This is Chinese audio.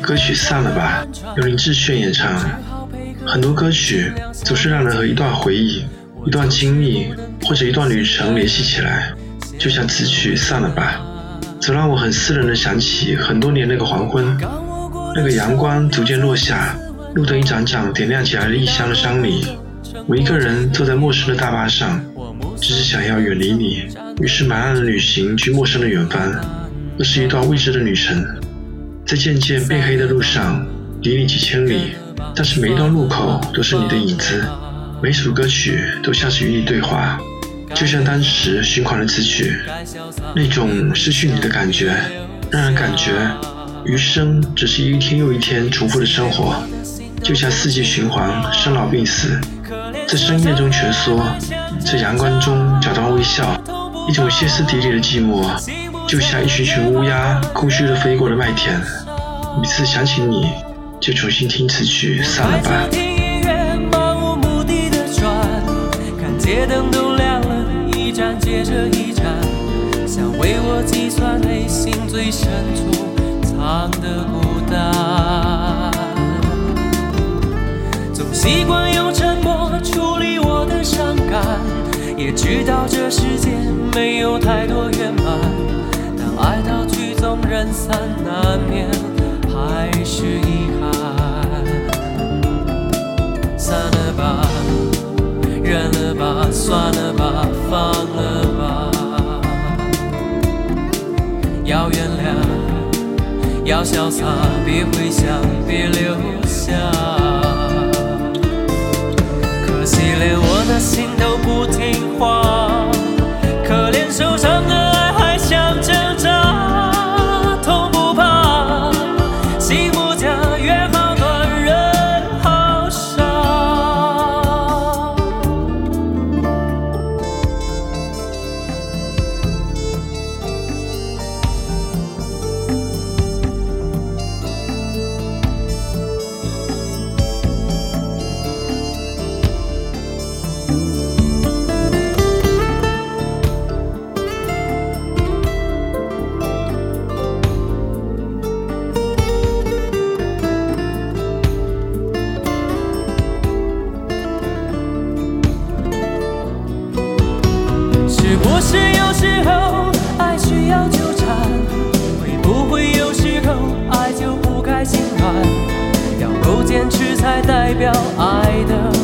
歌曲散了吧，由林志炫演唱。很多歌曲总是让人和一段回忆、一段经历或者一段旅程联系起来，就像此曲散了吧，总让我很私人的想起很多年那个黄昏，那个阳光逐渐落下，路灯一盏盏点亮起来的异乡的山里，我一个人坐在陌生的大巴上，只是想要远离你，于是满岸的旅行去陌生的远方，那是一段未知的旅程。在渐渐变黑的路上，离你几千里，但是每一段路口都是你的影子，每首歌曲都像是与你对话，就像当时循环的词曲，那种失去你的感觉，让人感觉余生只是一天又一天重复的生活，就像四季循环，生老病死，在深夜中蜷缩，在阳光中假装微笑，一种歇斯底里的寂寞。就像一群群乌鸦空虚的飞过了麦田，每次想起你，就重新听此曲，散了吧。听音乐，漫无目的的转，看街灯都亮了，一盏接着一盏，想为我计算内心最深处藏的孤单。总习惯用沉默处理我的伤感，也知道这世界没有太多圆满。爱到曲终人散，难免还是遗憾。散了吧，忍了吧，算了吧，放了吧。要原谅，要潇洒，别回想，别留下。可惜连我的心都不听话，是有时候爱需要纠缠，会不会有时候爱就不该心软？要够坚持才代表爱的。